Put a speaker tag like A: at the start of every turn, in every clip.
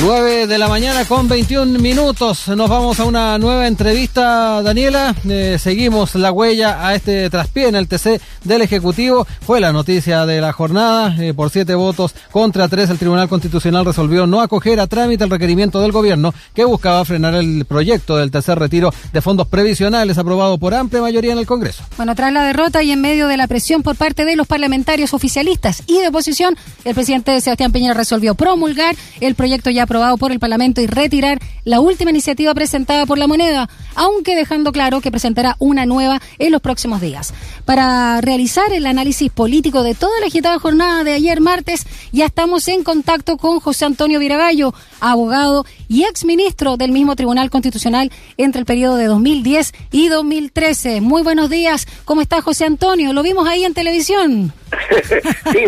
A: 9 de la mañana con 21 minutos. Nos vamos a una nueva entrevista, Daniela. Eh, seguimos la huella a este traspié en el TC del Ejecutivo. Fue la noticia de la jornada. Eh, por siete votos contra tres, el Tribunal Constitucional resolvió no acoger a trámite el requerimiento del gobierno que buscaba frenar el proyecto del tercer retiro de fondos previsionales aprobado por amplia mayoría en el Congreso.
B: Bueno, tras la derrota y en medio de la presión por parte de los parlamentarios oficialistas y de oposición, el presidente Sebastián Peña resolvió promulgar el proyecto ya aprobado por el Parlamento y retirar la última iniciativa presentada por la moneda, aunque dejando claro que presentará una nueva en los próximos días. Para realizar el análisis político de toda la agitada jornada de ayer martes, ya estamos en contacto con José Antonio Viragallo, abogado y exministro del mismo Tribunal Constitucional entre el periodo de 2010 y 2013. Muy buenos días, ¿cómo está José Antonio? Lo vimos ahí en televisión.
C: sí,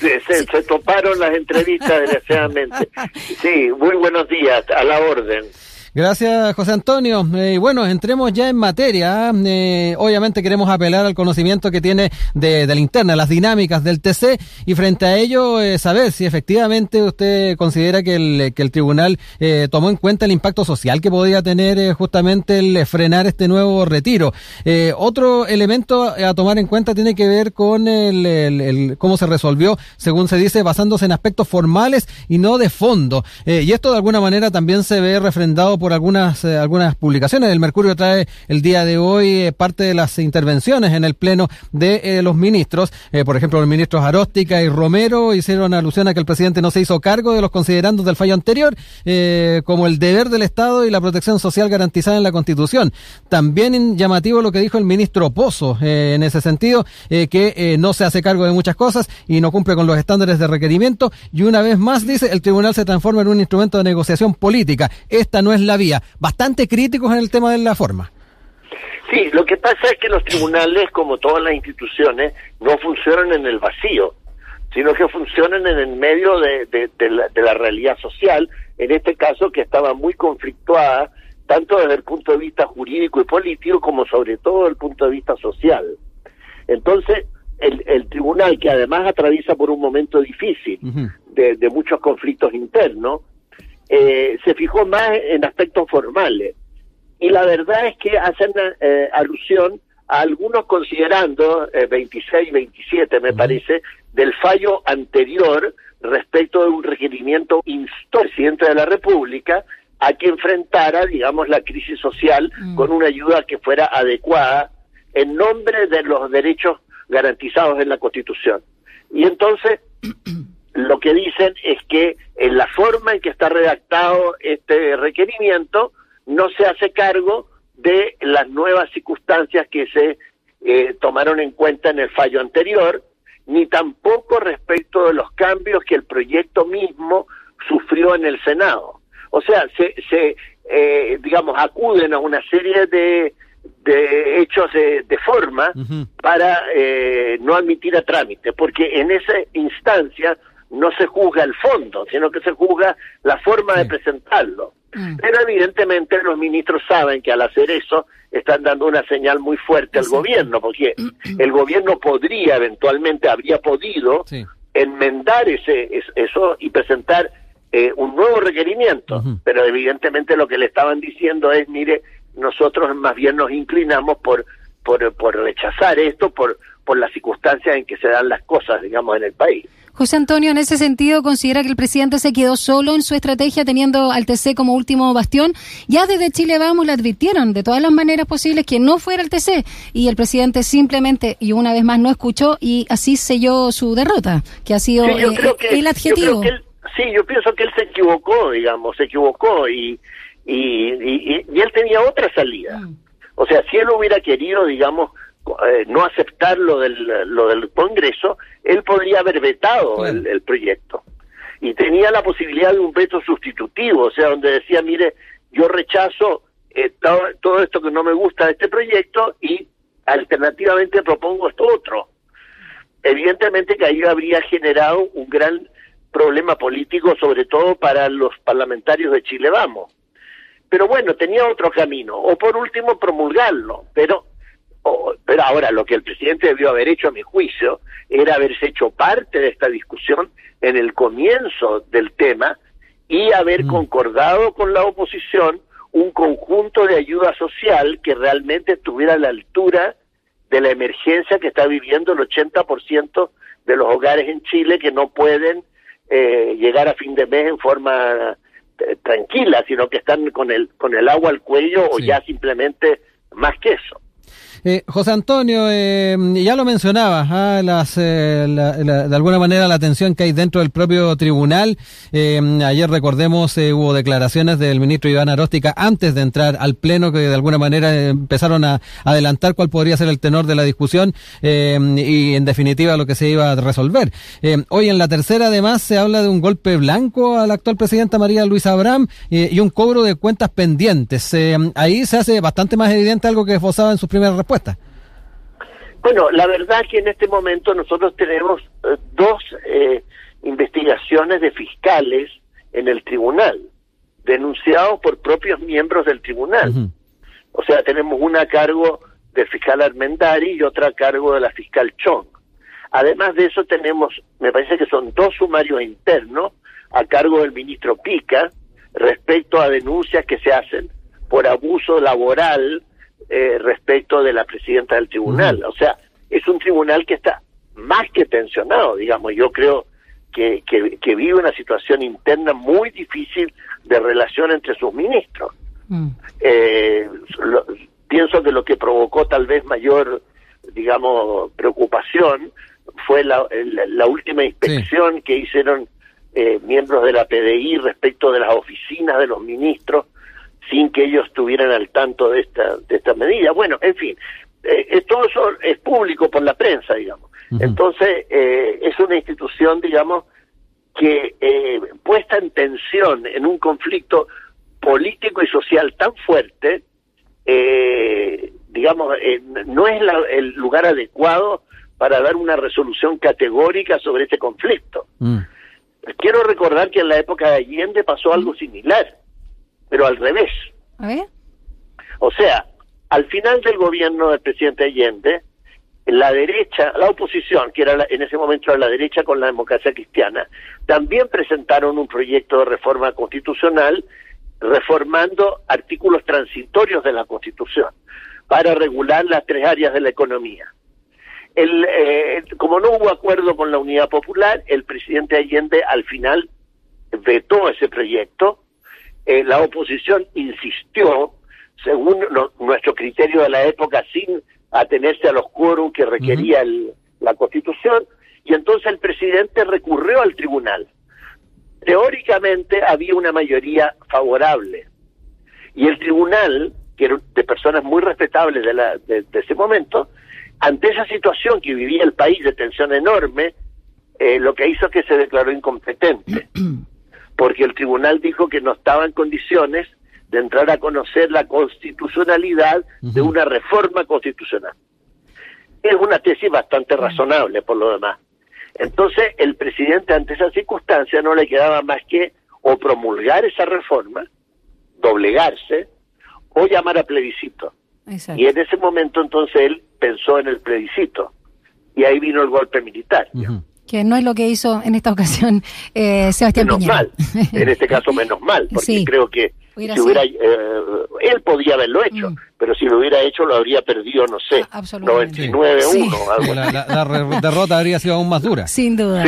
C: se, se, toparon las entrevistas, desgraciadamente. Sí, muy buenos días, a la orden.
A: Gracias, José Antonio. Eh, bueno, entremos ya en materia. Eh, obviamente queremos apelar al conocimiento que tiene de, la interna, las dinámicas del TC, y frente a ello, eh, saber si efectivamente usted considera que el, que el tribunal eh, tomó en cuenta el impacto social que podría tener eh, justamente el frenar este nuevo retiro. otro elemento a tomar en cuenta tiene que ver con el, cómo se resolvió, según se dice, basándose en aspectos formales y no de fondo. y esto de alguna manera también se ve refrendado por algunas, eh, algunas publicaciones. El Mercurio trae el día de hoy eh, parte de las intervenciones en el Pleno de eh, los ministros. por ejemplo, los ministros Aróstica y Romero hicieron alusión a que el presidente no se hizo cargo de los considerandos del fallo anterior, como el deber del Estado y la protección social garantizada en la Constitución. También llamativo lo que dijo el ministro Pozo en ese sentido, que no se hace cargo de muchas cosas y no cumple con los estándares de requerimiento. Y una vez más dice, el tribunal se transforma en un instrumento de negociación política. Esta no es la vía. Bastante críticos en el tema de la forma.
C: Sí, lo que pasa es que los tribunales, como todas las instituciones, no funcionan en el vacío, sino que funcionan en el medio de, de, la, de la realidad social, en este caso que estaba muy conflictuada, tanto desde el punto de vista jurídico y político, como sobre todo desde el punto de vista social. Entonces, el, el tribunal, que además atraviesa por un momento difícil de, de muchos conflictos internos, eh, se fijó más en aspectos formales. Y la verdad es que hacen eh, alusión a algunos considerando, eh, 26, 27 me parece, del fallo anterior respecto de un requerimiento instó presidente de la República a que enfrentara, digamos, la crisis social mm. con una ayuda que fuera adecuada en nombre de los derechos garantizados en la Constitución. Y entonces lo que dicen es que en la forma en que está redactado este requerimiento no se hace cargo de las nuevas circunstancias que se eh, tomaron en cuenta en el fallo anterior, ni tampoco respecto de los cambios que el proyecto mismo sufrió en el Senado. O sea, se, se eh, digamos, acuden a una serie de, de hechos de, forma para eh, no admitir a trámite, porque en esa instancia no se juzga el fondo, sino que se juzga la forma de presentarlo. Mm. Pero evidentemente los ministros saben que al hacer eso están dando una señal muy fuerte al gobierno, porque el gobierno podría eventualmente, habría podido enmendar ese, eso y presentar eh, un nuevo requerimiento, pero evidentemente lo que le estaban diciendo es, mire, nosotros más bien nos inclinamos por, por, por rechazar esto, por, por las circunstancias en que se dan las cosas, digamos, en el país.
B: José Antonio, en ese sentido, considera que el presidente se quedó solo en su estrategia teniendo al TC como último bastión. Ya desde Chile Vamos le advirtieron de todas las maneras posibles que no fuera el TC y el presidente simplemente y una vez más no escuchó y así selló su derrota, que ha sido eh, el adjetivo.
C: sí, yo pienso que él se equivocó, digamos, se equivocó y, y, y, él tenía otra salida. Mm. O sea, si él hubiera querido, digamos, eh, no aceptar lo del, lo del Congreso, él podría haber vetado el, proyecto. Y tenía la posibilidad de un veto sustitutivo, o sea, donde decía, mire, yo rechazo eh, todo, esto que no me gusta de este proyecto y alternativamente propongo esto otro. Evidentemente que ahí habría generado un gran problema político, sobre todo para los parlamentarios de Chile Vamos. Pero bueno, tenía otro camino, o por último promulgarlo, pero pero ahora lo que el presidente debió haber hecho, a mi juicio, era haberse hecho parte de esta discusión en el comienzo del tema y haber mm. concordado con la oposición un conjunto de ayuda social que realmente estuviera a la altura de la emergencia que está viviendo el 80% de los hogares en Chile que no pueden eh, llegar a fin de mes en forma eh, tranquila, sino que están con el con el agua al cuello o ya simplemente más que eso.
A: Eh, José Antonio, eh, ya lo mencionaba, ah, eh, de alguna manera la tensión que hay dentro del propio tribunal. ayer recordemos hubo declaraciones del ministro Iván Aróstica antes de entrar al pleno que de alguna manera empezaron a adelantar cuál podría ser el tenor de la discusión y en definitiva lo que se iba a resolver. hoy en la tercera además se habla de un golpe blanco a la actual presidenta María Luisa Abraham y un cobro de cuentas pendientes. ahí se hace bastante más evidente algo que esbozaba en sus primeras respuestas.
C: Bueno, la verdad que en este momento nosotros tenemos eh, dos eh, investigaciones de fiscales en el tribunal, denunciados por propios miembros del tribunal. O sea, tenemos una a cargo del fiscal Armendari y otra a cargo de la fiscal Chong. Además de eso tenemos, me parece que son dos sumarios internos a cargo del ministro Pica respecto a denuncias que se hacen por abuso laboral eh, respecto de la presidenta del tribunal. O sea, es un tribunal que está más que tensionado, digamos. Yo creo que, que, vive una situación interna muy difícil de relación entre sus ministros. Mm. Eh, pienso que lo que provocó tal vez mayor, digamos, preocupación fue la, la, última inspección que hicieron eh, miembros de la PDI respecto de las oficinas de los ministros sin que ellos estuvieran al tanto de esta, de esta medida. Bueno, en fin, eh, todo eso es público por la prensa, digamos. Entonces, eh, es una institución, digamos, que eh, puesta en tensión en un conflicto político y social tan fuerte, eh, digamos, no es el lugar adecuado para dar una resolución categórica sobre este conflicto. Mm. Quiero recordar que en la época de Allende pasó algo similar pero al revés. O sea, al final del gobierno del presidente Allende, la derecha, la oposición, que era en ese momento era la derecha con la democracia cristiana, también presentaron un proyecto de reforma constitucional reformando artículos transitorios de la Constitución para regular las tres áreas de la economía. El, eh, como no hubo acuerdo con la Unidad Popular, el presidente Allende al final vetó ese proyecto eh, la oposición insistió, según nuestro criterio de la época, sin atenerse a los quórum que requería la Constitución, y entonces el presidente recurrió al tribunal. Teóricamente había una mayoría favorable, y el tribunal, que era de personas muy respetables de, la, de, ese momento, ante esa situación que vivía el país de tensión enorme, eh, lo que hizo es que se declaró incompetente. porque el tribunal dijo que no estaba en condiciones de entrar a conocer la constitucionalidad de una reforma constitucional. Es una tesis bastante razonable por lo demás. Entonces, el presidente ante esa circunstancia no le quedaba más que o promulgar esa reforma, doblegarse, o llamar a plebiscito. Y en ese momento entonces él pensó en el plebiscito. Y ahí vino el golpe militar
B: que no es lo que hizo en esta ocasión eh, Sebastián
C: menos mal, en este caso menos mal, porque creo que si hubiera, eh, él podía haberlo hecho, mm. pero si lo hubiera hecho lo habría perdido, no sé, 99-1.
A: La, derrota habría sido aún más dura.
B: Sin duda.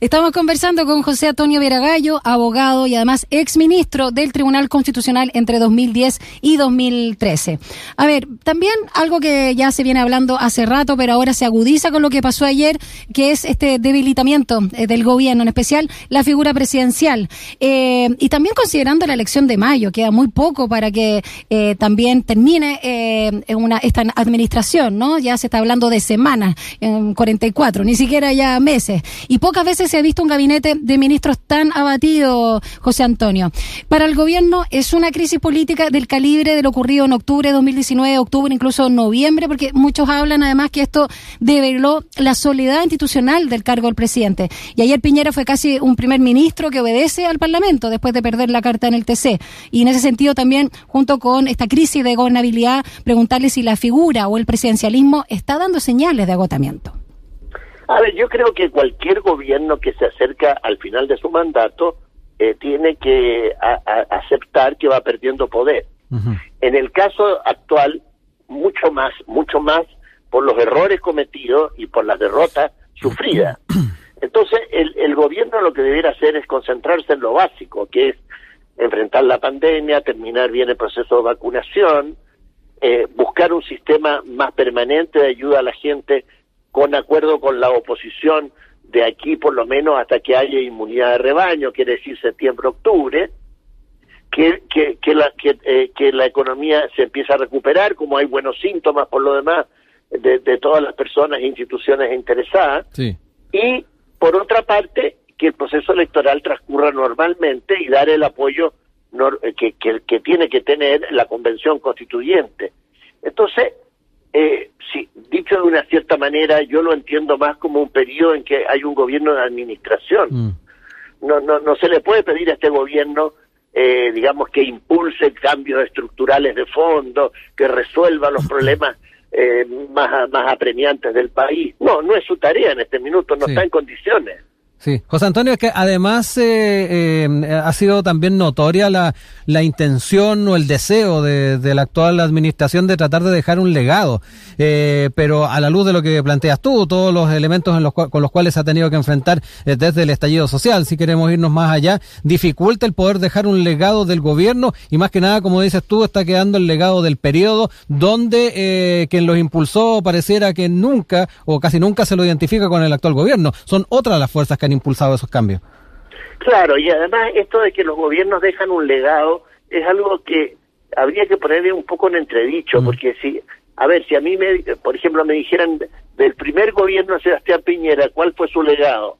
B: Estamos conversando con José Antonio Veragallo, abogado y además exministro del Tribunal Constitucional entre 2010 y 2013. A ver, también algo que ya se viene hablando hace rato, pero ahora se agudiza con lo que pasó ayer, que es este debilitamiento eh, del gobierno, en especial la figura presidencial. Eh, y también considerando la elección de mayo, queda muy poco para que eh, también termine eh, una, esta administración, ¿no? Ya se está hablando de semanas, en 44, ni siquiera ya meses. Y pocas veces se ha visto un gabinete de ministros tan abatido, José Antonio. Para el gobierno es una crisis política del calibre de lo ocurrido en octubre de 2019, octubre, incluso noviembre, porque muchos hablan además que esto develó la soledad institucional del cargo del presidente. Y ayer Piñera fue casi un primer ministro que obedece al Parlamento después de perder la carta en el TC. Y en ese sentido también, junto con esta crisis de gobernabilidad, preguntarle si la figura o el presidencialismo está dando señales de agotamiento.
C: A ver, yo creo que cualquier gobierno que se acerca al final de su mandato eh, tiene que aceptar que va perdiendo poder. En el caso actual, mucho más, mucho más por los errores cometidos y por las derrotas sufridas. Entonces, el, el gobierno lo que debiera hacer es concentrarse en lo básico, que es enfrentar la pandemia, terminar bien el proceso de vacunación, eh, buscar un sistema más permanente de ayuda a la gente con acuerdo con la oposición de aquí por lo menos hasta que haya inmunidad de rebaño, quiere decir septiembre-octubre, que, que, la, que, eh, que la economía se empieza a recuperar, como hay buenos síntomas por lo demás de, de todas las personas e instituciones interesadas, y por otra parte, que el proceso electoral transcurra normalmente y dar el apoyo eh, que, que, tiene que tener la convención constituyente. Entonces, eh, si, dicho de una cierta manera, yo lo entiendo más como un periodo en que hay un gobierno de administración. Mm. No, no, no se le puede pedir a este gobierno, eh, digamos, que impulse cambios estructurales de fondo, que resuelva los problemas eh, más, más apremiantes del país. No, no es su tarea en este minuto, no está en condiciones.
A: Sí, José Antonio, es que además eh, eh, ha sido también notoria la, la intención o el deseo de, de, la actual administración de tratar de dejar un legado, eh, pero a la luz de lo que planteas tú, todos los elementos en los con los cuales ha tenido que enfrentar eh, desde el estallido social, si queremos irnos más allá, dificulta el poder dejar un legado del gobierno y más que nada, como dices tú, está quedando el legado del periodo donde quien los impulsó pareciera que nunca o casi nunca se lo identifica con el actual gobierno. Son otras las fuerzas que han impulsado esos cambios.
C: Claro, y además esto de que los gobiernos dejan un legado es algo que habría que ponerle un poco en entredicho, mm. porque si, a ver, si a mí, me, por ejemplo, me dijeran del primer gobierno de Sebastián Piñera, ¿cuál fue su legado?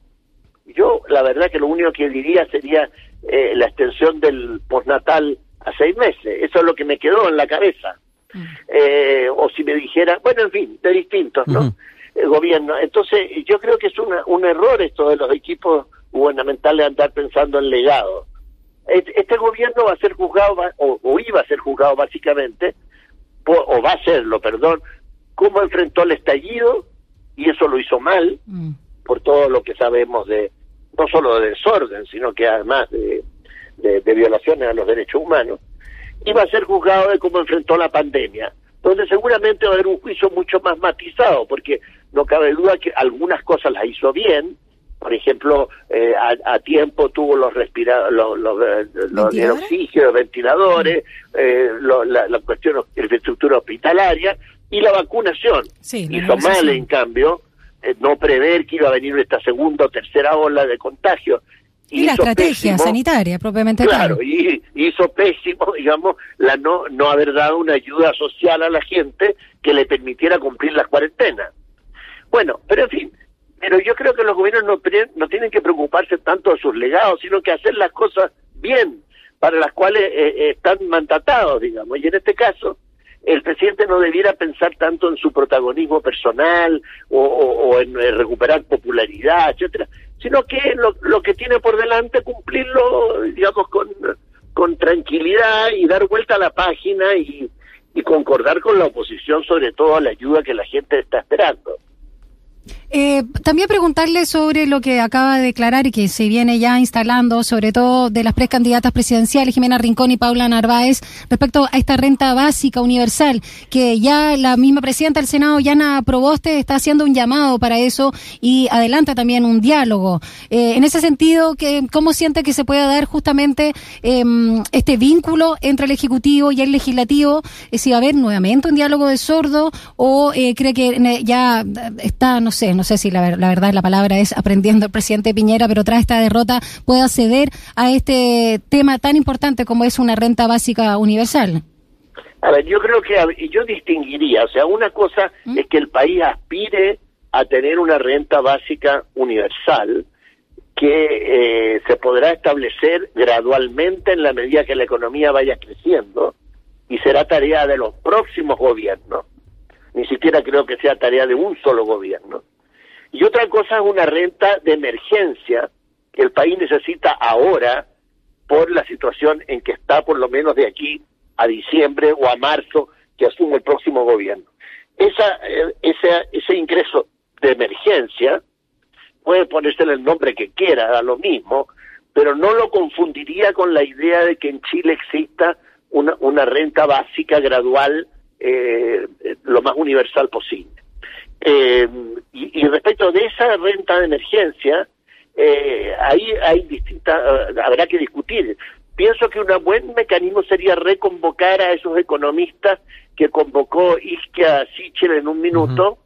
C: Yo, la verdad que lo único que diría sería eh, la extensión del postnatal a seis meses. Eso es lo que me quedó en la cabeza. Mm. Eh, o si me dijera, bueno, en fin, de distintos, ¿no? El gobierno. Entonces, yo creo que es una, un error esto de los equipos gubernamentales andar pensando en legado. Este gobierno va a ser juzgado, o, iba a ser juzgado básicamente, o va a serlo, perdón, cómo enfrentó el estallido, y eso lo hizo mal, mm. por todo lo que sabemos de, no solo de desorden, sino que además de, de violaciones a los derechos humanos, iba a ser juzgado de cómo enfrentó la pandemia donde seguramente va a haber un juicio mucho más matizado, porque no cabe duda que algunas cosas las hizo bien, por ejemplo, eh, a, tiempo tuvo los respiradores, los, los, eh, los, oxígeno, ventiladores, eh, la, la, cuestión de infraestructura hospitalaria y la vacunación. hizo mal, en cambio, eh, no prever que iba a venir esta segunda o tercera ola de contagio.
B: Y la estrategia sanitaria, propiamente
C: Claro, y hizo pésimo, digamos, la no, no haber dado una ayuda social a la gente que le permitiera cumplir las cuarentenas. Bueno, pero en fin, pero yo creo que los gobiernos no, tienen que preocuparse tanto de sus legados, sino que hacer las cosas bien, para las cuales eh, eh, están mandatados, digamos. Y en este caso, el presidente no debiera pensar tanto en su protagonismo personal o, en, recuperar popularidad, etcétera, sino que lo, que tiene por delante cumplirlo, digamos, con, tranquilidad y dar vuelta a la página y, y concordar con la oposición sobre todo la ayuda que la gente está esperando.
B: Eh, también preguntarle sobre lo que acaba de declarar y que se viene ya instalando, sobre todo de las precandidatas presidenciales, Jimena Rincón y Paula Narváez, respecto a esta renta básica universal, que ya la misma presidenta del Senado, Yana Proboste, está haciendo un llamado para eso y adelanta también un diálogo. Eh, en ese sentido, ¿cómo siente que se puede dar justamente em, este vínculo entre el Ejecutivo y el Legislativo? Eh, si va a haber nuevamente un diálogo de sordo o cree que ya está, no sé, no no sé si la, la, verdad la palabra es aprendiendo el presidente Piñera, pero tras esta derrota pueda ceder a este tema tan importante como es una renta básica universal.
C: A ver, yo creo que yo distinguiría, o sea, una cosa ¿Mm? es que el país aspire a tener una renta básica universal que eh, se podrá establecer gradualmente en la medida que la economía vaya creciendo y será tarea de los próximos gobiernos. Ni siquiera creo que sea tarea de un solo gobierno. Y otra cosa es una renta de emergencia que el país necesita ahora por la situación en que está por lo menos de aquí a diciembre o a marzo que asume el próximo gobierno. Esa, eh, ese, ingreso de emergencia puede ponerse el nombre que quiera, a lo mismo, pero no lo confundiría con la idea de que en Chile exista una, una renta básica gradual eh, lo más universal posible. Eh, y, y, respecto de esa renta de emergencia, eh, ahí hay distintas, habrá que discutir. Pienso que un buen mecanismo sería reconvocar a esos economistas que convocó Isquia Sichel en un minuto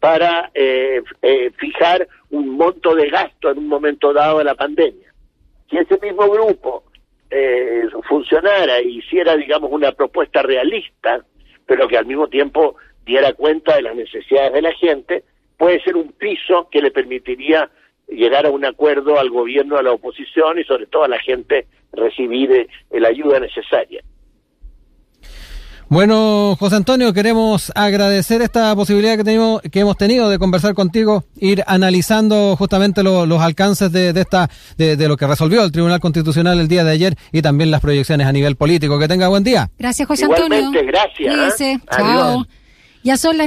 C: para eh, eh, fijar un monto de gasto en un momento dado de la pandemia. Si ese mismo grupo eh, funcionara e hiciera, digamos, una propuesta realista, pero que al mismo tiempo diera cuenta de las necesidades de la gente, puede ser un piso que le permitiría llegar a un acuerdo al gobierno, a la oposición y sobre todo a la gente recibir la ayuda necesaria.
A: Bueno, José Antonio, queremos agradecer esta posibilidad que, tenemos, que hemos tenido de conversar contigo, ir analizando justamente lo, los alcances de, de esta de, de, lo que resolvió el Tribunal Constitucional el día de ayer y también las proyecciones a nivel político. Que tenga buen día.
B: Gracias, José
C: Igualmente,
B: Antonio.
C: gracias.
B: Cuídese. Chao. Ya son las